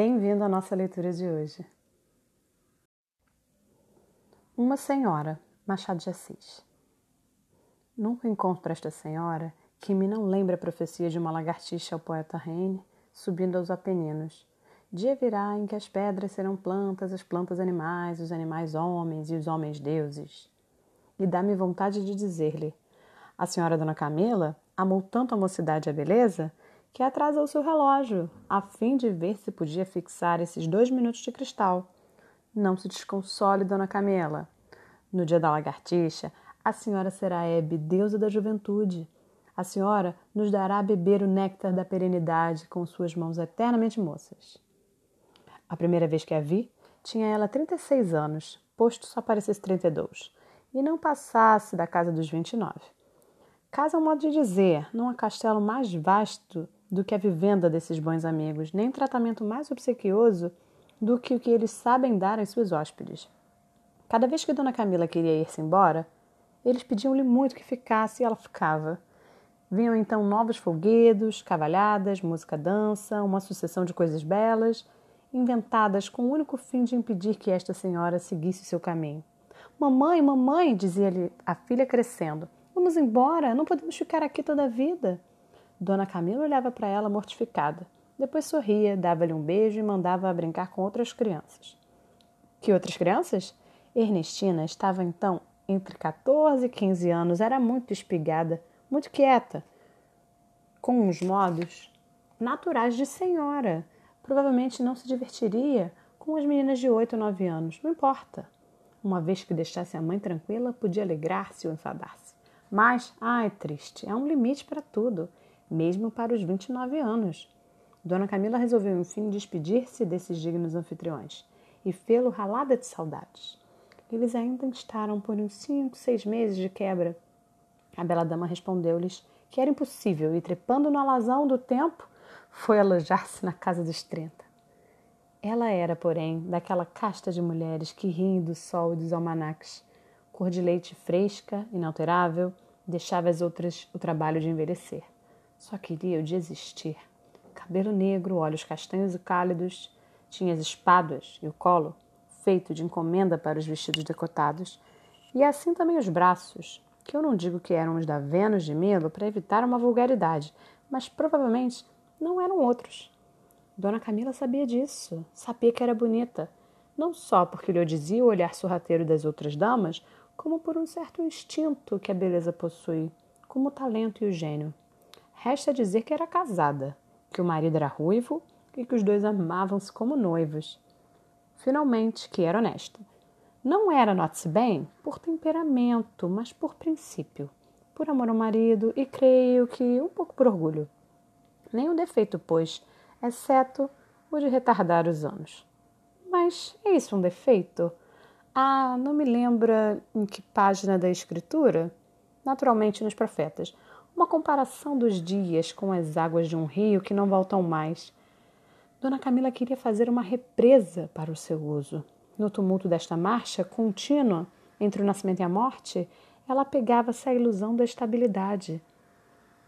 Bem-vindo à nossa leitura de hoje. Uma senhora, Machado de Assis. Nunca encontro esta senhora que me não lembra a profecia de uma lagartixa ao poeta Heine subindo aos Apeninos. Dia virá em que as pedras serão plantas, as plantas animais, os animais homens e os homens deuses. E dá-me vontade de dizer-lhe: A senhora Dona Camila amou tanto a mocidade e a beleza que atrasou seu relógio, a fim de ver se podia fixar esses dois minutos de cristal. Não se desconsole, Dona Camila. No dia da lagartixa, a senhora será Hebe, deusa da juventude. A senhora nos dará a beber o néctar da perenidade com suas mãos eternamente moças. A primeira vez que a vi, tinha ela 36 anos, posto só parecesse 32, e não passasse da casa dos 29. Casa é um modo de dizer, não há castelo mais vasto do que a vivenda desses bons amigos, nem tratamento mais obsequioso do que o que eles sabem dar às suas hóspedes. Cada vez que Dona Camila queria ir-se embora, eles pediam-lhe muito que ficasse e ela ficava. Vinham então novos folguedos, cavalhadas, música-dança, uma sucessão de coisas belas, inventadas com o único fim de impedir que esta senhora seguisse seu caminho. Mamãe, mamãe, dizia-lhe a filha crescendo, vamos embora, não podemos ficar aqui toda a vida. Dona Camila olhava para ela mortificada. Depois sorria, dava-lhe um beijo e mandava-a brincar com outras crianças. Que outras crianças? Ernestina estava então entre 14 e 15 anos, era muito espigada, muito quieta, com uns modos naturais de senhora. Provavelmente não se divertiria com as meninas de 8 ou 9 anos, não importa. Uma vez que deixasse a mãe tranquila, podia alegrar-se ou enfadar-se. Mas, ai, triste, há um limite para tudo mesmo para os 29 anos. Dona Camila resolveu, enfim, despedir-se desses dignos anfitriões e fê-lo ralada de saudades. Eles ainda estaram por uns cinco, seis meses de quebra. A bela dama respondeu-lhes que era impossível e, trepando no alazão do tempo, foi alojar-se na casa dos trinta. Ela era, porém, daquela casta de mulheres que riem do sol e dos almanaques. Cor de leite fresca, inalterável, deixava as outras o trabalho de envelhecer. Só queria o de existir. Cabelo negro, olhos castanhos e cálidos, tinha as espadas e o colo, feito de encomenda para os vestidos decotados, e assim também os braços, que eu não digo que eram os da Vênus de Milo para evitar uma vulgaridade, mas provavelmente não eram outros. Dona Camila sabia disso, sabia que era bonita, não só porque lhe dizia o olhar sorrateiro das outras damas, como por um certo instinto que a beleza possui, como o talento e o gênio. Resta dizer que era casada, que o marido era ruivo e que os dois amavam-se como noivos. Finalmente, que era honesta. Não era, note-se bem, por temperamento, mas por princípio, por amor ao marido e creio que um pouco por orgulho. Nenhum defeito, pois, exceto o de retardar os anos. Mas é isso um defeito? Ah, não me lembra em que página da Escritura? Naturalmente nos Profetas uma comparação dos dias com as águas de um rio que não voltam mais. Dona Camila queria fazer uma represa para o seu uso. No tumulto desta marcha contínua entre o nascimento e a morte, ela pegava-se à ilusão da estabilidade.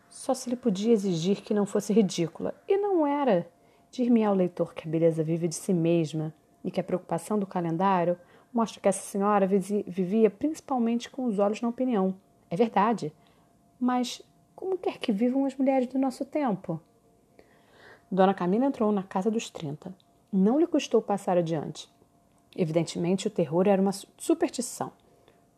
Só se lhe podia exigir que não fosse ridícula, e não era. Dir-me ao leitor que a beleza vive de si mesma e que a preocupação do calendário mostra que essa senhora vivia principalmente com os olhos na opinião. É verdade. Mas como quer que vivam as mulheres do nosso tempo. Dona Camila entrou na casa dos 30. Não lhe custou passar adiante. Evidentemente, o terror era uma superstição.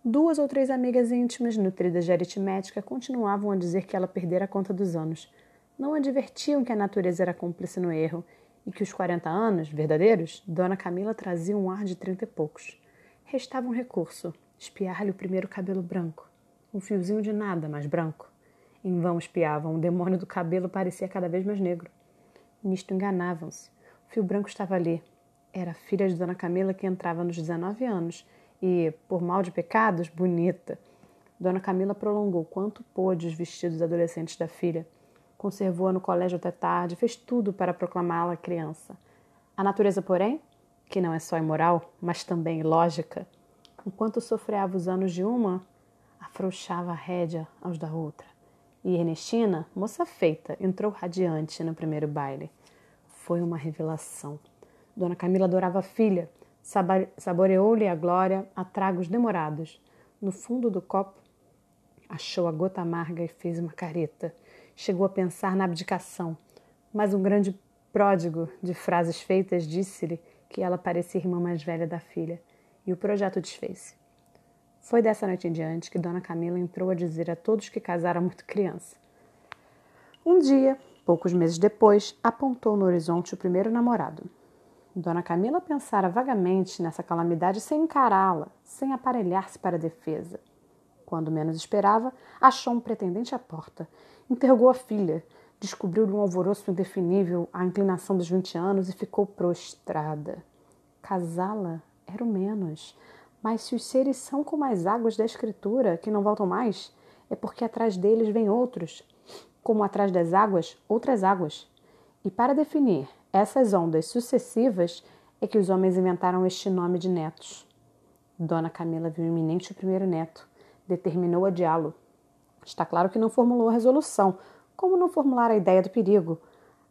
Duas ou três amigas íntimas, nutridas de aritmética, continuavam a dizer que ela perdera a conta dos anos. Não advertiam que a natureza era cúmplice no erro e que os 40 anos, verdadeiros, Dona Camila trazia um ar de trinta e poucos. Restava um recurso: espiar-lhe o primeiro cabelo branco. Um fiozinho de nada, mas branco. Em vão espiavam, o demônio do cabelo parecia cada vez mais negro. Nisto enganavam-se. O fio branco estava ali. Era a filha de Dona Camila que entrava nos 19 anos e, por mal de pecados, bonita. Dona Camila prolongou quanto pôde os vestidos adolescentes da filha. Conservou-a no colégio até tarde, fez tudo para proclamá-la criança. A natureza, porém, que não é só imoral, mas também ilógica, enquanto sofreava os anos de uma, afrouxava a rédea aos da outra. E Ernestina, moça feita, entrou radiante no primeiro baile. Foi uma revelação. Dona Camila adorava a filha, saboreou-lhe a glória a tragos demorados. No fundo do copo, achou a gota amarga e fez uma careta. Chegou a pensar na abdicação, mas um grande pródigo de frases feitas disse-lhe que ela parecia irmã mais velha da filha, e o projeto desfez-se. Foi dessa noite em diante que Dona Camila entrou a dizer a todos que casaram muito criança. Um dia, poucos meses depois, apontou no horizonte o primeiro namorado. Dona Camila pensara vagamente nessa calamidade sem encará-la, sem aparelhar-se para a defesa. Quando menos esperava, achou um pretendente à porta. Interrogou a filha, descobriu-lhe um alvoroço indefinível à inclinação dos vinte anos e ficou prostrada. Casá-la era o menos. Mas se os seres são como as águas da Escritura, que não voltam mais, é porque atrás deles vêm outros, como atrás das águas, outras águas. E para definir essas ondas sucessivas é que os homens inventaram este nome de netos. Dona Camila viu iminente o primeiro neto, determinou adiá-lo. Está claro que não formulou a resolução, como não formular a ideia do perigo.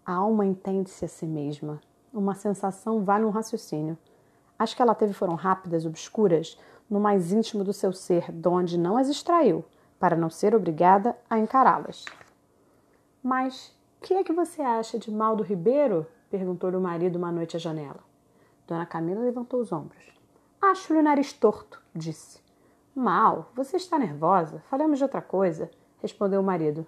A alma entende-se a si mesma. Uma sensação vale um raciocínio. As que ela teve foram rápidas, obscuras, no mais íntimo do seu ser, donde não as extraiu, para não ser obrigada a encará-las. Mas que é que você acha de mal do Ribeiro? perguntou-lhe o marido uma noite à janela. Dona Camila levantou os ombros. Acho-lhe o nariz torto, disse. Mal, você está nervosa. Falamos de outra coisa, respondeu o marido.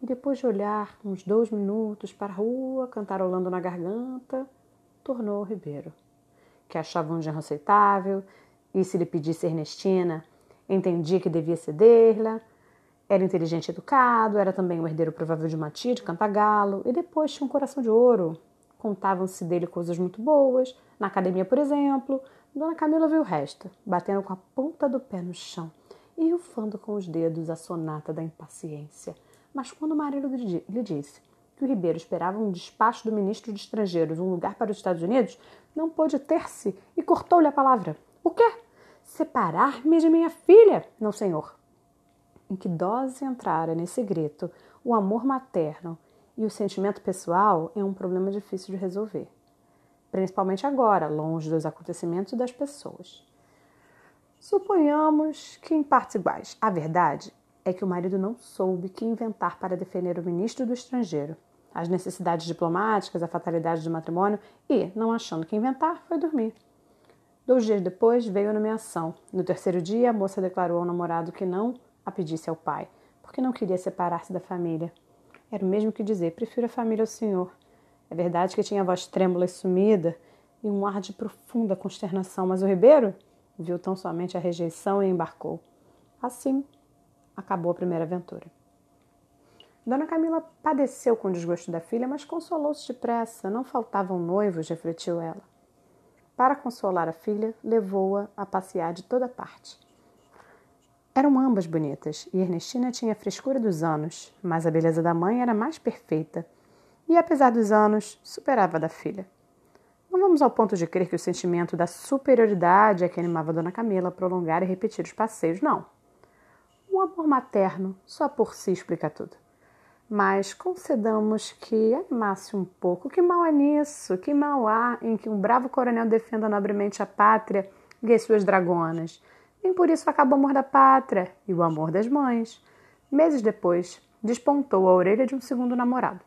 E depois de olhar uns dois minutos para a rua, cantarolando na garganta, tornou ao Ribeiro, que achava um genro aceitável, e se lhe pedisse Ernestina, entendia que devia ceder-lhe, era inteligente e educado, era também o herdeiro provável de uma tia de Cantagalo, e depois tinha um coração de ouro, Contavam-se dele coisas muito boas. Na academia, por exemplo, Dona Camila viu o resto, batendo com a ponta do pé no chão e rufando com os dedos a sonata da impaciência. Mas quando o marido lhe disse que o Ribeiro esperava um despacho do ministro de Estrangeiros, um lugar para os Estados Unidos, não pôde ter-se e cortou-lhe a palavra. O quê? Separar-me de minha filha? Não, senhor. Em que dose entrara nesse grito o amor materno e o sentimento pessoal é um problema difícil de resolver, principalmente agora, longe dos acontecimentos e das pessoas. Suponhamos que em partes iguais. A verdade é que o marido não soube que inventar para defender o ministro do estrangeiro, as necessidades diplomáticas, a fatalidade do matrimônio e, não achando que inventar, foi dormir. Dois dias depois veio a nomeação. No terceiro dia, a moça declarou ao namorado que não a pedisse ao pai, porque não queria separar-se da família. Era o mesmo que dizer: prefiro a família ao senhor. É verdade que tinha a voz trêmula e sumida e um ar de profunda consternação, mas o Ribeiro viu tão somente a rejeição e embarcou. Assim, acabou a primeira aventura. Dona Camila padeceu com o desgosto da filha, mas consolou-se depressa. Não faltavam noivos, refletiu ela. Para consolar a filha, levou-a a passear de toda parte. Eram ambas bonitas e Ernestina tinha a frescura dos anos, mas a beleza da mãe era mais perfeita e, apesar dos anos, superava a da filha. Não vamos ao ponto de crer que o sentimento da superioridade é que animava Dona Camila a prolongar e repetir os passeios, não. O amor materno só por si explica tudo. Mas concedamos que animasse um pouco. Que mal é nisso? Que mal há em que um bravo coronel defenda nobremente a pátria e as suas dragonas? Nem por isso acaba o amor da pátria e o amor das mães. Meses depois, despontou a orelha de um segundo namorado.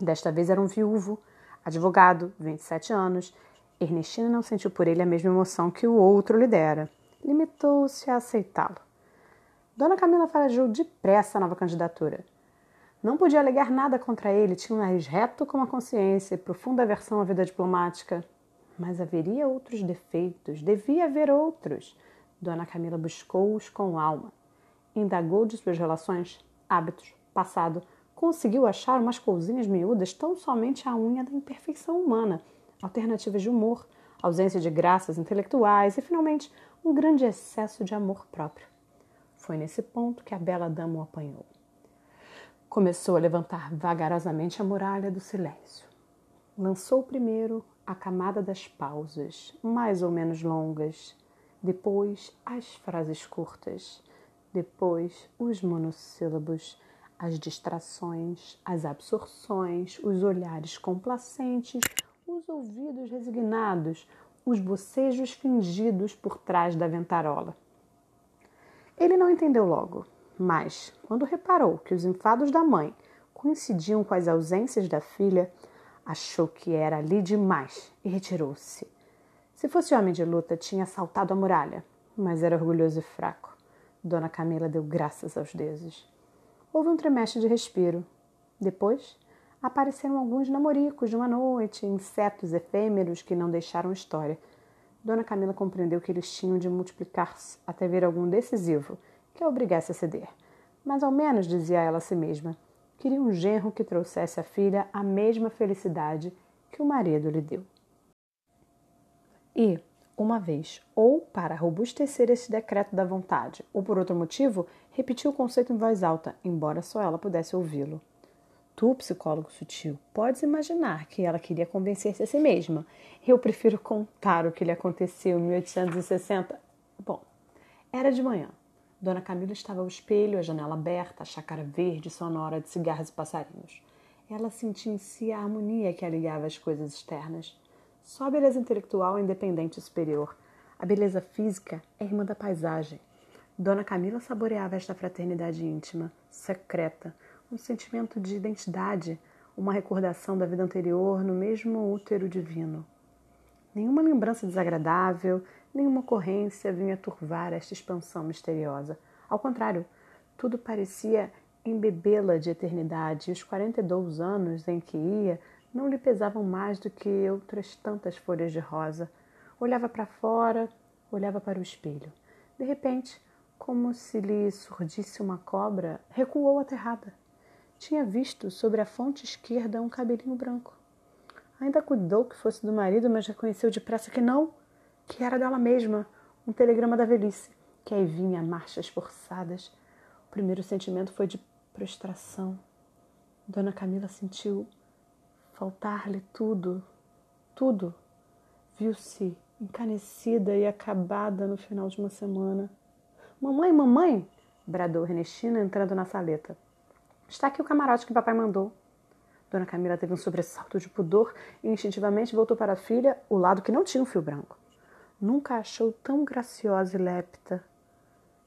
Desta vez era um viúvo, advogado, 27 anos. Ernestina não sentiu por ele a mesma emoção que o outro lhe dera. Limitou-se a aceitá-lo. Dona Camila farejou depressa a nova candidatura. Não podia alegar nada contra ele, tinha um nariz reto como a consciência e profunda aversão à vida diplomática. Mas haveria outros defeitos, devia haver outros. Dona Camila buscou-os com alma. Indagou de suas relações, hábitos, passado. Conseguiu achar umas coisinhas miúdas tão somente a unha da imperfeição humana, alternativas de humor, ausência de graças intelectuais e, finalmente, um grande excesso de amor próprio. Foi nesse ponto que a bela dama o apanhou. Começou a levantar vagarosamente a muralha do silêncio. Lançou primeiro a camada das pausas, mais ou menos longas, depois as frases curtas, depois os monossílabos, as distrações, as absorções, os olhares complacentes, os ouvidos resignados, os bocejos fingidos por trás da ventarola. Ele não entendeu logo, mas, quando reparou que os enfados da mãe coincidiam com as ausências da filha, achou que era ali demais e retirou-se. Se fosse homem de luta, tinha saltado a muralha, mas era orgulhoso e fraco. Dona Camila deu graças aos deuses. Houve um tremestre de respiro. Depois, apareceram alguns namoricos de uma noite, insetos efêmeros que não deixaram história. Dona Camila compreendeu que eles tinham de multiplicar-se até ver algum decisivo que a obrigasse a ceder. Mas ao menos, dizia ela a si mesma, queria um genro que trouxesse à filha a mesma felicidade que o marido lhe deu. E, uma vez, ou para robustecer esse decreto da vontade, ou por outro motivo, repetiu o conceito em voz alta, embora só ela pudesse ouvi-lo. Tu, psicólogo sutil, podes imaginar que ela queria convencer-se a si mesma. Eu prefiro contar o que lhe aconteceu em 1860. Bom, era de manhã. Dona Camila estava ao espelho, a janela aberta, a chácara verde, sonora de cigarros e passarinhos. Ela sentia em si a harmonia que aligava as coisas externas. Só a beleza intelectual é independente e superior. A beleza física é irmã da paisagem. Dona Camila saboreava esta fraternidade íntima, secreta, um sentimento de identidade, uma recordação da vida anterior no mesmo útero divino. Nenhuma lembrança desagradável, nenhuma ocorrência vinha turvar esta expansão misteriosa. Ao contrário, tudo parecia embebê-la de eternidade, e os 42 anos em que ia não lhe pesavam mais do que outras tantas folhas de rosa. Olhava para fora, olhava para o espelho. De repente, como se lhe surdisse uma cobra, recuou aterrada. Tinha visto sobre a fonte esquerda um cabelinho branco. Ainda cuidou que fosse do marido, mas reconheceu depressa que não, que era dela mesma, um telegrama da velhice, que aí vinha marchas forçadas. O primeiro sentimento foi de prostração. Dona Camila sentiu faltar-lhe tudo, tudo. Viu-se encanecida e acabada no final de uma semana. Mamãe, mamãe! bradou Ernestina entrando na saleta. Está aqui o camarote que papai mandou. Dona Camila teve um sobressalto de pudor e instintivamente voltou para a filha o lado que não tinha um fio branco. Nunca achou tão graciosa e lépta.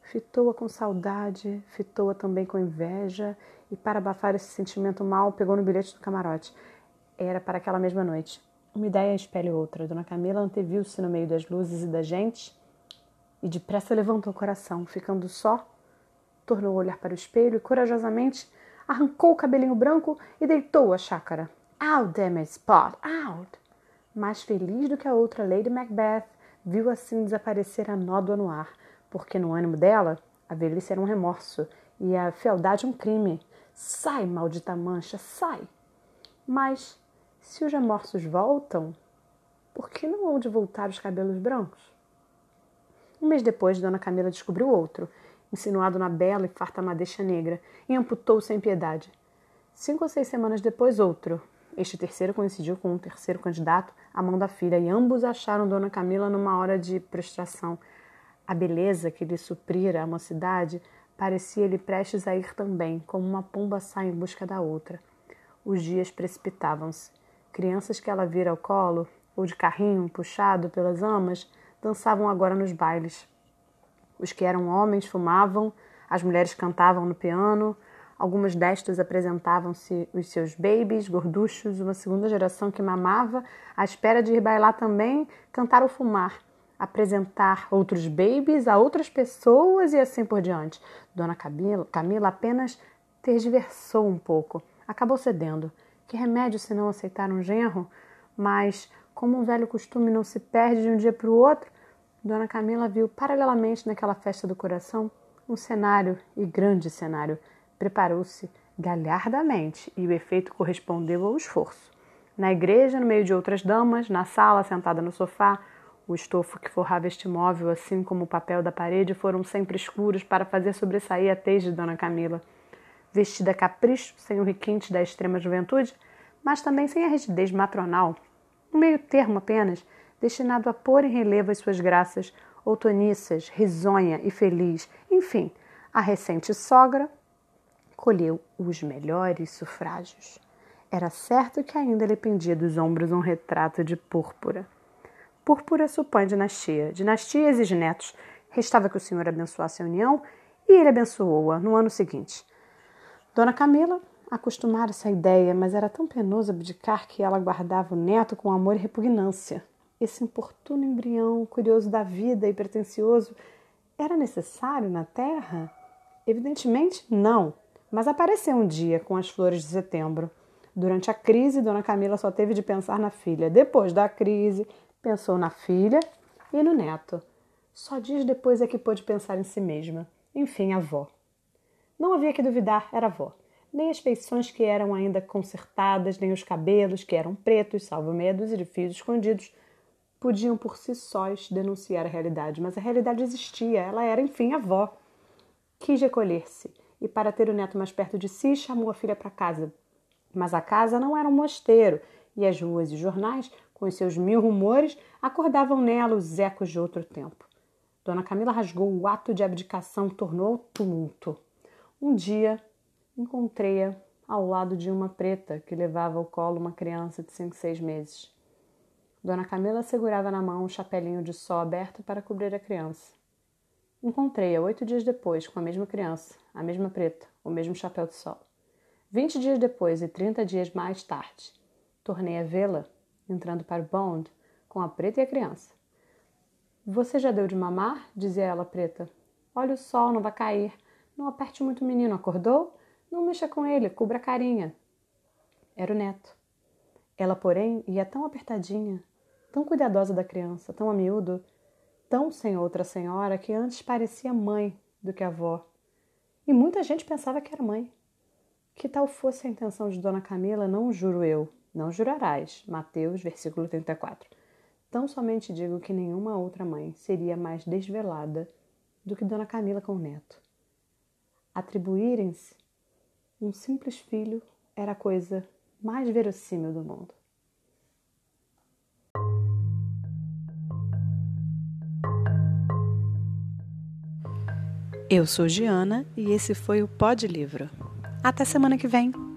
Fitou-a com saudade, fitou-a também com inveja e, para abafar esse sentimento mal, pegou no bilhete do camarote. Era para aquela mesma noite. Uma ideia espelha outra. Dona Camila anteviu-se no meio das luzes e da gente e depressa levantou o coração, ficando só, tornou a olhar para o espelho e corajosamente arrancou o cabelinho branco e deitou a chácara. Out, damn it, Spot, out! Mais feliz do que a outra Lady Macbeth, viu assim desaparecer a nódoa no ar, porque no ânimo dela a velhice era um remorso e a fealdade um crime. Sai, maldita mancha, sai! Mas, se os remorsos voltam, por que não hão de voltar os cabelos brancos? Um mês depois, Dona Camila descobriu outro insinuado na bela e farta madeixa negra, e amputou sem piedade. Cinco ou seis semanas depois, outro. Este terceiro coincidiu com um terceiro candidato à mão da filha, e ambos acharam Dona Camila numa hora de prostração. A beleza que lhe suprira a mocidade parecia-lhe prestes a ir também, como uma pomba sai em busca da outra. Os dias precipitavam-se. Crianças que ela vira ao colo, ou de carrinho puxado pelas amas, dançavam agora nos bailes. Os que eram homens fumavam, as mulheres cantavam no piano, algumas destas apresentavam-se os seus babies, gorduchos, uma segunda geração que mamava, à espera de ir bailar também, cantar ou fumar, apresentar outros babies a outras pessoas e assim por diante. Dona Camila, Camila apenas tergiversou um pouco, acabou cedendo. Que remédio se não aceitar um genro? Mas, como um velho costume não se perde de um dia para o outro, Dona Camila viu paralelamente naquela festa do coração um cenário e grande cenário. Preparou-se galhardamente e o efeito correspondeu ao esforço. Na igreja, no meio de outras damas, na sala, sentada no sofá, o estofo que forrava este móvel, assim como o papel da parede, foram sempre escuros para fazer sobressair a tez de Dona Camila. Vestida a capricho, sem o requinte da extrema juventude, mas também sem a rigidez matronal. Um meio termo apenas, destinado a pôr em relevo as suas graças outoniças, risonha e feliz. Enfim, a recente sogra colheu os melhores sufrágios. Era certo que ainda lhe pendia dos ombros um retrato de púrpura. Púrpura supõe dinastia, dinastia exige netos. Restava que o senhor abençoasse a união e ele abençoou-a no ano seguinte. Dona Camila acostumara essa ideia, mas era tão penoso abdicar que ela guardava o neto com amor e repugnância. Esse importuno embrião, curioso da vida e pretensioso, era necessário na terra? Evidentemente não, mas apareceu um dia com as flores de setembro. Durante a crise, Dona Camila só teve de pensar na filha. Depois da crise, pensou na filha e no neto. Só dias depois é que pôde pensar em si mesma. Enfim, avó. Não havia que duvidar, era avó. Nem as feições que eram ainda consertadas, nem os cabelos que eram pretos, salvo meia dúzia de fios escondidos, podiam por si sós denunciar a realidade. Mas a realidade existia, ela era, enfim, avó. Quis recolher-se e, para ter o neto mais perto de si, chamou a filha para casa. Mas a casa não era um mosteiro e as ruas e jornais, com seus mil rumores, acordavam nela os ecos de outro tempo. Dona Camila rasgou o ato de abdicação, tornou tumulto. Um dia encontrei-a ao lado de uma preta que levava ao colo uma criança de cinco, seis meses. Dona Camila segurava na mão um chapelinho de sol aberto para cobrir a criança. Encontrei-a oito dias depois com a mesma criança, a mesma preta, o mesmo chapéu de sol. Vinte dias depois e trinta dias mais tarde, tornei a vê-la entrando para o bond com a preta e a criança. Você já deu de mamar? dizia ela preta. Olha o sol, não vai cair. Não aperte muito o menino, acordou? Não mexa com ele, cubra a carinha. Era o neto. Ela, porém, ia tão apertadinha, tão cuidadosa da criança, tão a miúdo, tão sem outra senhora que antes parecia mãe do que avó. E muita gente pensava que era mãe. Que tal fosse a intenção de Dona Camila, não juro eu, não jurarás. Mateus, versículo 34. Tão somente digo que nenhuma outra mãe seria mais desvelada do que Dona Camila com o neto. Atribuírem-se um simples filho era coisa mais verossímil do mundo. Eu sou Giana e esse foi o Pod Livro. Até semana que vem!